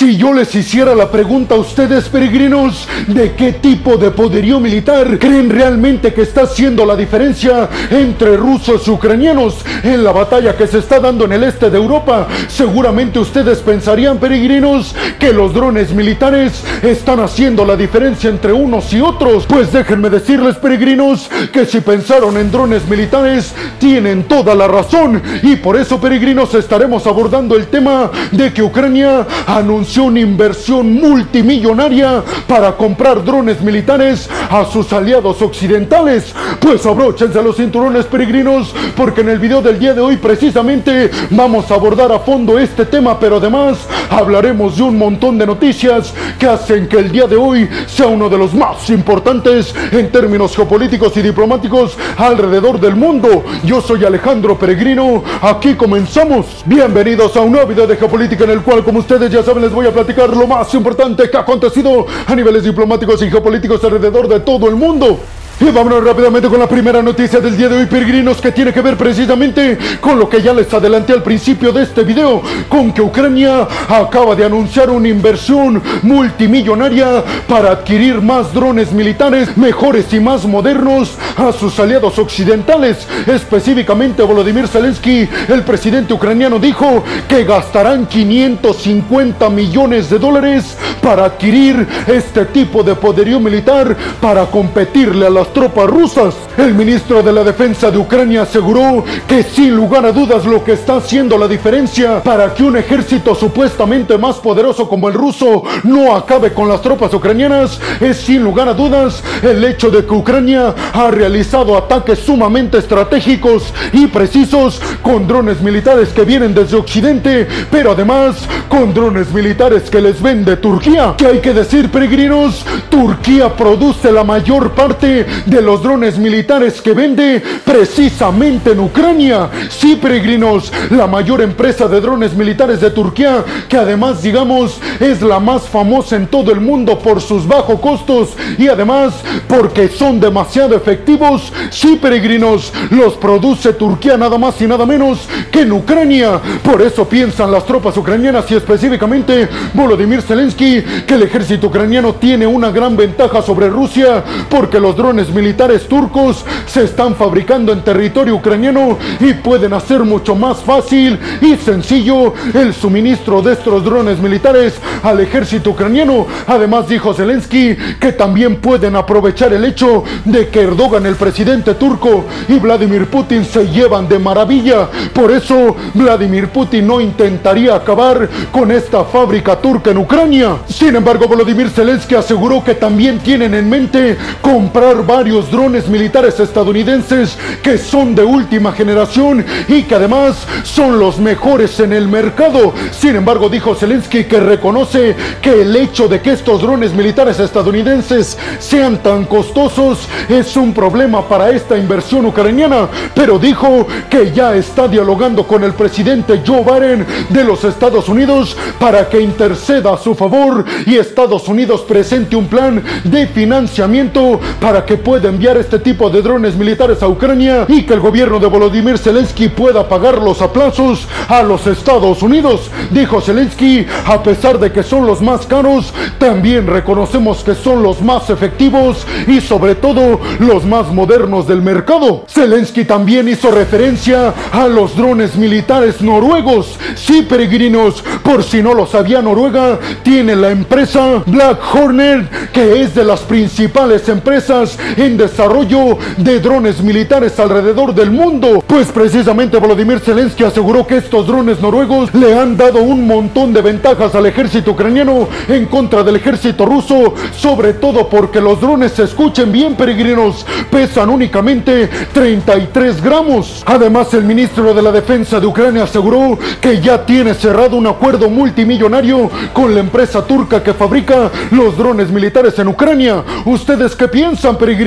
Si yo les hiciera la pregunta a ustedes, peregrinos, de qué tipo de poderío militar creen realmente que está haciendo la diferencia entre rusos y ucranianos en la batalla que se está dando en el este de Europa, seguramente ustedes pensarían, peregrinos, que los drones militares están haciendo la diferencia entre unos y otros. Pues déjenme decirles, peregrinos, que si pensaron en drones militares, tienen toda la razón. Y por eso, peregrinos, estaremos abordando el tema de que Ucrania anunció una inversión multimillonaria para comprar drones militares a sus aliados occidentales. Pues abróchense los cinturones peregrinos porque en el video del día de hoy precisamente vamos a abordar a fondo este tema, pero además hablaremos de un montón de noticias que hacen que el día de hoy sea uno de los más importantes en términos geopolíticos y diplomáticos alrededor del mundo. Yo soy Alejandro Peregrino, aquí comenzamos. Bienvenidos a un nuevo video de geopolítica en el cual, como ustedes ya saben, les voy a platicar lo más importante que ha acontecido a niveles diplomáticos y geopolíticos alrededor de todo el mundo. Y vámonos rápidamente con la primera noticia del día de hoy, peregrinos, que tiene que ver precisamente con lo que ya les adelanté al principio de este video, con que Ucrania acaba de anunciar una inversión multimillonaria para adquirir más drones militares mejores y más modernos a sus aliados occidentales. Específicamente Volodymyr Zelensky, el presidente ucraniano, dijo que gastarán 550 millones de dólares para adquirir este tipo de poderío militar para competirle a las tropas rusas. El ministro de la Defensa de Ucrania aseguró que sin lugar a dudas lo que está haciendo la diferencia para que un ejército supuestamente más poderoso como el ruso no acabe con las tropas ucranianas es sin lugar a dudas el hecho de que Ucrania ha realizado ataques sumamente estratégicos y precisos con drones militares que vienen desde Occidente, pero además con drones militares que les vende Turquía. Que hay que decir, peregrinos, Turquía produce la mayor parte de los drones militares que vende precisamente en Ucrania. Sí, peregrinos, la mayor empresa de drones militares de Turquía, que además, digamos, es la más famosa en todo el mundo por sus bajos costos y además porque son demasiado efectivos. Sí, peregrinos, los produce Turquía nada más y nada menos que en Ucrania. Por eso piensan las tropas ucranianas y específicamente Volodymyr Zelensky que el ejército ucraniano tiene una gran ventaja sobre Rusia porque los drones militares turcos se están fabricando en territorio ucraniano y pueden hacer mucho más fácil y sencillo el suministro de estos drones militares al ejército ucraniano. Además dijo Zelensky que también pueden aprovechar el hecho de que Erdogan, el presidente turco, y Vladimir Putin se llevan de maravilla. Por eso Vladimir Putin no intentaría acabar con esta fábrica turca en Ucrania. Sin embargo, Vladimir Zelensky aseguró que también tienen en mente comprar varios drones militares estadounidenses que son de última generación y que además son los mejores en el mercado. Sin embargo, dijo Zelensky que reconoce que el hecho de que estos drones militares estadounidenses sean tan costosos es un problema para esta inversión ucraniana, pero dijo que ya está dialogando con el presidente Joe Biden de los Estados Unidos para que interceda a su favor y Estados Unidos presente un plan de financiamiento para que pueda enviar este tipo de drones militares a Ucrania y que el gobierno de Volodymyr Zelensky pueda pagar los aplazos a los Estados Unidos. Dijo Zelensky, a pesar de que son los más caros, también reconocemos que son los más efectivos y sobre todo los más modernos del mercado. Zelensky también hizo referencia a los drones militares noruegos. Sí, peregrinos, por si no lo sabía, Noruega tiene la empresa Black Hornet, que es de las principales empresas en desarrollo de drones militares alrededor del mundo. Pues precisamente Volodymyr Zelensky aseguró que estos drones noruegos le han dado un montón de ventajas al ejército ucraniano en contra del ejército ruso, sobre todo porque los drones se escuchen bien peregrinos, pesan únicamente 33 gramos. Además, el ministro de la Defensa de Ucrania aseguró que ya tiene cerrado un acuerdo multimillonario con la empresa turca que fabrica los drones militares en Ucrania. ¿Ustedes qué piensan, peregrinos?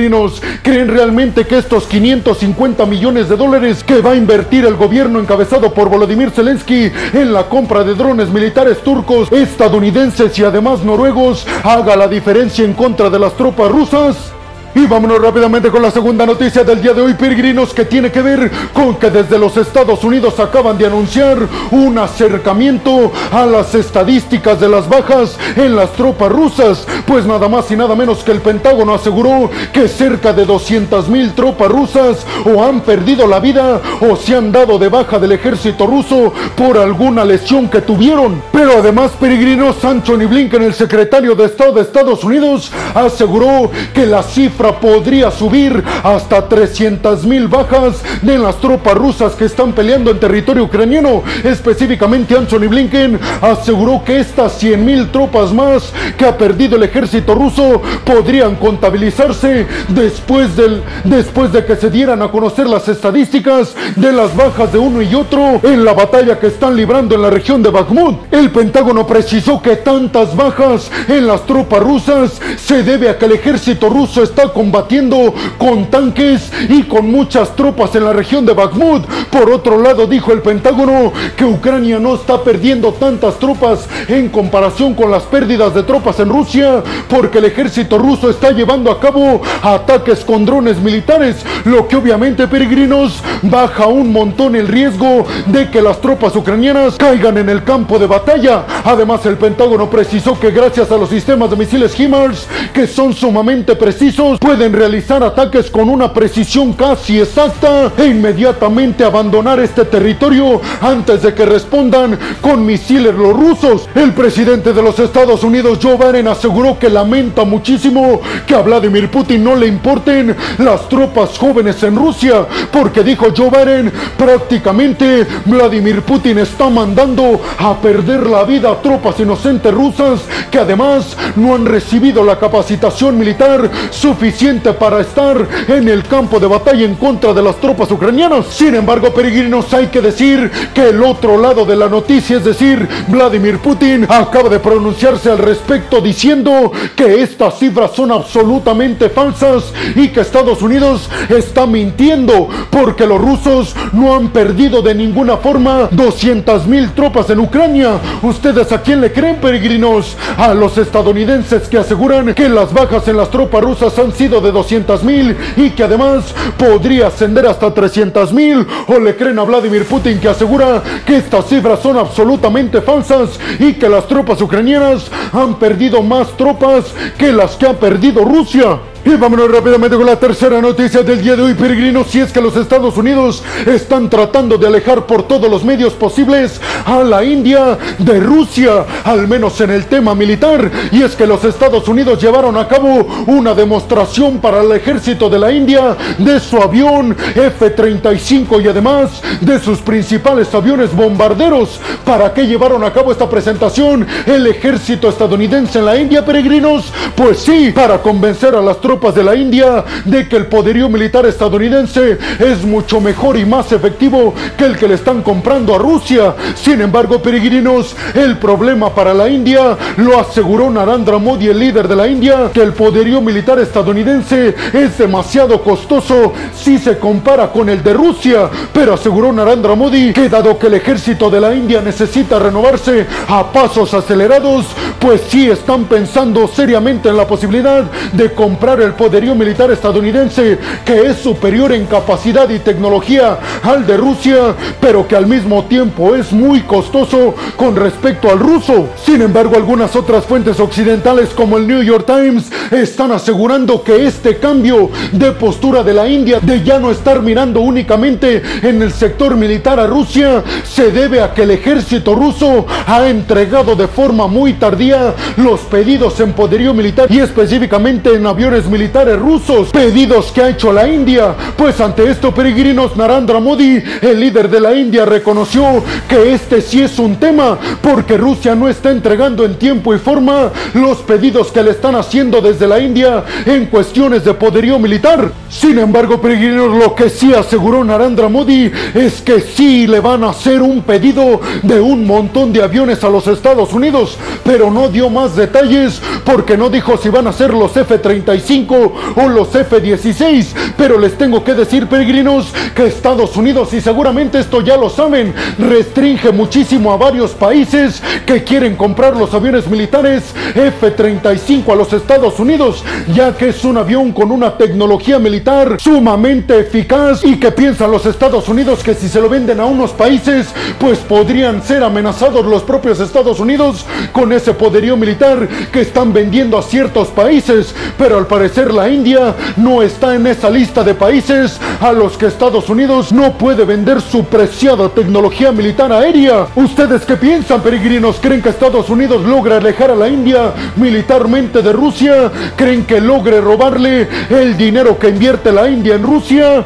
¿Creen realmente que estos 550 millones de dólares que va a invertir el gobierno encabezado por Volodymyr Zelensky en la compra de drones militares turcos, estadounidenses y además noruegos haga la diferencia en contra de las tropas rusas? Y vámonos rápidamente con la segunda noticia del día de hoy, peregrinos, que tiene que ver con que desde los Estados Unidos acaban de anunciar un acercamiento a las estadísticas de las bajas en las tropas rusas, pues nada más y nada menos que el Pentágono aseguró que cerca de 200 mil tropas rusas o han perdido la vida o se han dado de baja del ejército ruso por alguna lesión que tuvieron. Pero además, peregrinos, Anthony Blinken, el secretario de Estado de Estados Unidos, aseguró que la cifra podría subir hasta 300 mil bajas de las tropas rusas que están peleando en territorio ucraniano. Específicamente Anthony Blinken aseguró que estas 100 mil tropas más que ha perdido el ejército ruso podrían contabilizarse después, del, después de que se dieran a conocer las estadísticas de las bajas de uno y otro en la batalla que están librando en la región de Bakhmut. El Pentágono precisó que tantas bajas en las tropas rusas se debe a que el ejército ruso está combatiendo con tanques y con muchas tropas en la región de Bakhmut. Por otro lado, dijo el Pentágono que Ucrania no está perdiendo tantas tropas en comparación con las pérdidas de tropas en Rusia, porque el ejército ruso está llevando a cabo ataques con drones militares, lo que obviamente, peregrinos, baja un montón el riesgo de que las tropas ucranianas caigan en el campo de batalla. Además, el Pentágono precisó que gracias a los sistemas de misiles HIMARS, que son sumamente precisos, pueden realizar ataques con una precisión casi exacta e inmediatamente abandonar este territorio antes de que respondan con misiles los rusos. El presidente de los Estados Unidos, Joe Biden, aseguró que lamenta muchísimo que a Vladimir Putin no le importen las tropas jóvenes en Rusia, porque dijo Joe Biden, prácticamente Vladimir Putin está mandando a perder la vida a tropas inocentes rusas que además no han recibido la capacitación militar suficiente para estar en el campo de batalla en contra de las tropas ucranianas. Sin embargo, peregrinos, hay que decir que el otro lado de la noticia, es decir, Vladimir Putin, acaba de pronunciarse al respecto diciendo que estas cifras son absolutamente falsas y que Estados Unidos está mintiendo porque los rusos no han perdido de ninguna forma 200 mil tropas en Ucrania. ¿Ustedes a quién le creen, peregrinos? A los estadounidenses que aseguran que las bajas en las tropas rusas han sido de 200 mil y que además podría ascender hasta 300 mil. O le creen a Vladimir Putin que asegura que estas cifras son absolutamente falsas y que las tropas ucranianas han perdido más tropas que las que ha perdido Rusia. Y vámonos rápidamente con la tercera noticia del día de hoy, peregrinos. Si es que los Estados Unidos están tratando de alejar por todos los medios posibles a la India de Rusia, al menos en el tema militar. Y es que los Estados Unidos llevaron a cabo una demostración para el ejército de la India de su avión F-35 y además de sus principales aviones bombarderos. ¿Para qué llevaron a cabo esta presentación el ejército estadounidense en la India, peregrinos? Pues sí, para convencer a las tropas tropas de la India de que el poderío militar estadounidense es mucho mejor y más efectivo que el que le están comprando a Rusia. Sin embargo, peregrinos, el problema para la India lo aseguró Narendra Modi, el líder de la India, que el poderío militar estadounidense es demasiado costoso si se compara con el de Rusia. Pero aseguró Narendra Modi que dado que el ejército de la India necesita renovarse a pasos acelerados, pues sí están pensando seriamente en la posibilidad de comprar el poderío militar estadounidense, que es superior en capacidad y tecnología al de Rusia, pero que al mismo tiempo es muy costoso con respecto al ruso. Sin embargo, algunas otras fuentes occidentales como el New York Times están asegurando que este cambio de postura de la India de ya no estar mirando únicamente en el sector militar a Rusia se debe a que el ejército ruso ha entregado de forma muy tardía los pedidos en poderío militar y específicamente en aviones militares rusos, pedidos que ha hecho la India. Pues ante esto, peregrinos, Narendra Modi, el líder de la India, reconoció que este sí es un tema, porque Rusia no está entregando en tiempo y forma los pedidos que le están haciendo desde la India en cuestiones de poderío militar. Sin embargo, peregrinos, lo que sí aseguró Narendra Modi es que sí le van a hacer un pedido de un montón de aviones a los Estados Unidos, pero no dio más detalles porque no dijo si van a ser los F-35 o los F-16, pero les tengo que decir, peregrinos, que Estados Unidos, y seguramente esto ya lo saben, restringe muchísimo a varios países que quieren comprar los aviones militares F-35 a los Estados Unidos, ya que es un avión con una tecnología militar sumamente eficaz y que piensan los Estados Unidos que si se lo venden a unos países, pues podrían ser amenazados los propios Estados Unidos con ese poderío militar que están vendiendo a ciertos países, pero al parecer la India no está en esa lista de países a los que Estados Unidos no puede vender su preciada tecnología militar aérea. ¿Ustedes qué piensan, peregrinos? ¿Creen que Estados Unidos logra alejar a la India militarmente de Rusia? ¿Creen que logre robarle el dinero que invierte la India en Rusia?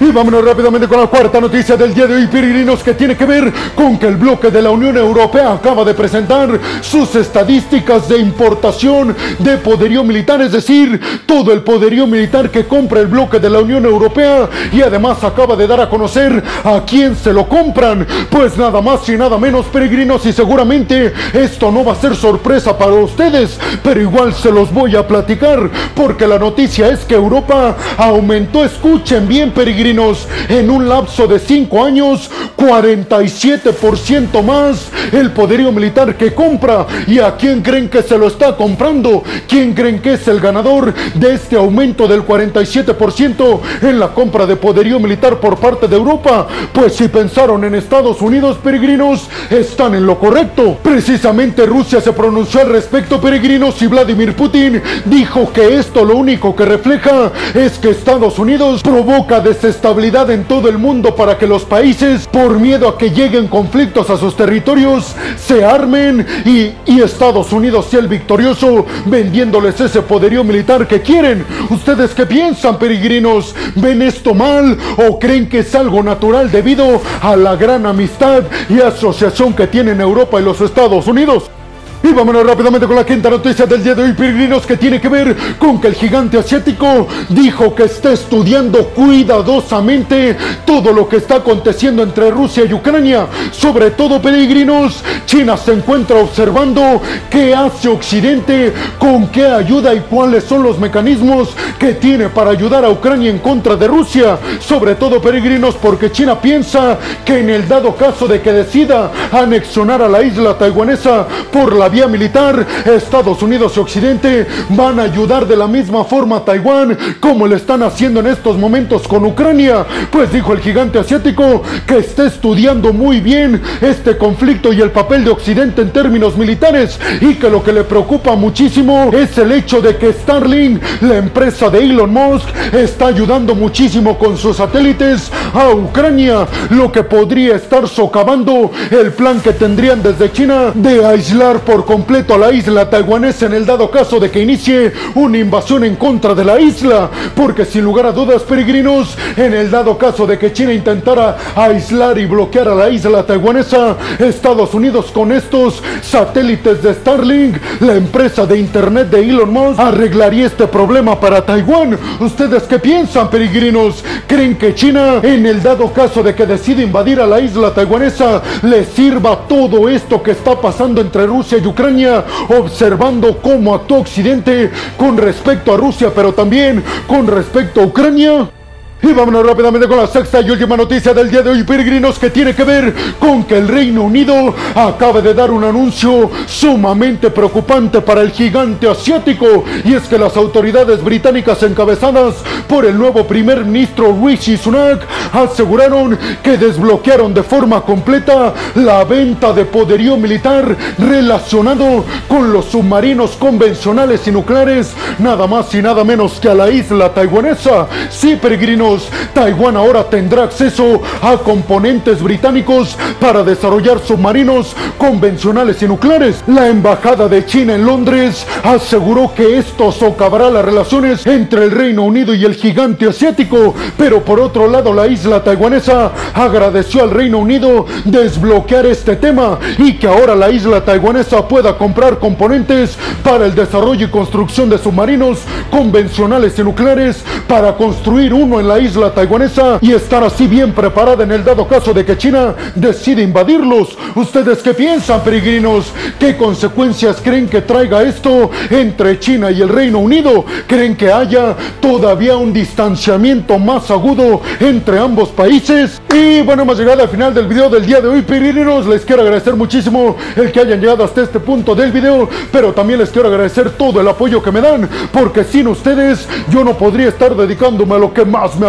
Y vámonos rápidamente con la cuarta noticia del día de hoy, peregrinos, que tiene que ver con que el bloque de la Unión Europea acaba de presentar sus estadísticas de importación de poderío militar, es decir, todo el poderío militar que compra el bloque de la Unión Europea y además acaba de dar a conocer a quién se lo compran. Pues nada más y nada menos, peregrinos, y seguramente esto no va a ser sorpresa para ustedes, pero igual se los voy a platicar, porque la noticia es que Europa aumentó, escuchen bien, peregrinos, en un lapso de 5 años 47% más el poderío militar que compra. ¿Y a quién creen que se lo está comprando? ¿Quién creen que es el ganador de este aumento del 47% en la compra de poderío militar por parte de Europa? Pues si pensaron en Estados Unidos, peregrinos, están en lo correcto. Precisamente Rusia se pronunció al respecto, peregrinos, y Vladimir Putin dijo que esto lo único que refleja es que Estados Unidos provoca desestabilización estabilidad en todo el mundo para que los países, por miedo a que lleguen conflictos a sus territorios, se armen y, y Estados Unidos sea el victorioso vendiéndoles ese poderío militar que quieren. ¿Ustedes qué piensan, peregrinos? ¿Ven esto mal o creen que es algo natural debido a la gran amistad y asociación que tienen Europa y los Estados Unidos? Y vámonos rápidamente con la quinta noticia del día de hoy, peregrinos, que tiene que ver con que el gigante asiático dijo que está estudiando cuidadosamente todo lo que está aconteciendo entre Rusia y Ucrania. Sobre todo, peregrinos, China se encuentra observando qué hace Occidente, con qué ayuda y cuáles son los mecanismos que tiene para ayudar a Ucrania en contra de Rusia. Sobre todo, peregrinos, porque China piensa que en el dado caso de que decida anexionar a la isla taiwanesa por la vía militar, Estados Unidos y Occidente van a ayudar de la misma forma a Taiwán como lo están haciendo en estos momentos con Ucrania. Pues dijo el gigante asiático que está estudiando muy bien este conflicto y el papel de Occidente en términos militares y que lo que le preocupa muchísimo es el hecho de que Starlink, la empresa de Elon Musk, está ayudando muchísimo con sus satélites a Ucrania, lo que podría estar socavando el plan que tendrían desde China de aislar por completo a la isla taiwanesa en el dado caso de que inicie una invasión en contra de la isla. Porque sin lugar a dudas, peregrinos, en el dado caso de que China intentara aislar y bloquear a la isla taiwanesa, Estados Unidos con estos satélites de Starlink, la empresa de internet de Elon Musk, arreglaría este problema para Taiwán. ¿Ustedes qué piensan, peregrinos? ¿Creen que China, en el dado caso de que decida invadir a la isla taiwanesa, le sirva todo esto que está pasando entre Rusia y Ucrania, observando cómo actúa Occidente con respecto a Rusia, pero también con respecto a Ucrania. Y vámonos rápidamente con la sexta y última noticia del día de hoy, peregrinos, que tiene que ver con que el Reino Unido acaba de dar un anuncio sumamente preocupante para el gigante asiático. Y es que las autoridades británicas encabezadas por el nuevo primer ministro Rishi Sunak aseguraron que desbloquearon de forma completa la venta de poderío militar relacionado con los submarinos convencionales y nucleares, nada más y nada menos que a la isla taiwanesa. Sí, peregrinos Taiwán ahora tendrá acceso a componentes británicos para desarrollar submarinos convencionales y nucleares. La embajada de China en Londres aseguró que esto socavará las relaciones entre el Reino Unido y el gigante asiático, pero por otro lado la isla taiwanesa agradeció al Reino Unido desbloquear este tema y que ahora la isla taiwanesa pueda comprar componentes para el desarrollo y construcción de submarinos convencionales y nucleares para construir uno en la isla taiwanesa y estar así bien preparada en el dado caso de que China decide invadirlos. ¿Ustedes qué piensan, peregrinos? ¿Qué consecuencias creen que traiga esto entre China y el Reino Unido? ¿Creen que haya todavía un distanciamiento más agudo entre ambos países? Y bueno, hemos llegado al final del video del día de hoy, peregrinos. Les quiero agradecer muchísimo el que hayan llegado hasta este punto del video, pero también les quiero agradecer todo el apoyo que me dan, porque sin ustedes yo no podría estar dedicándome a lo que más me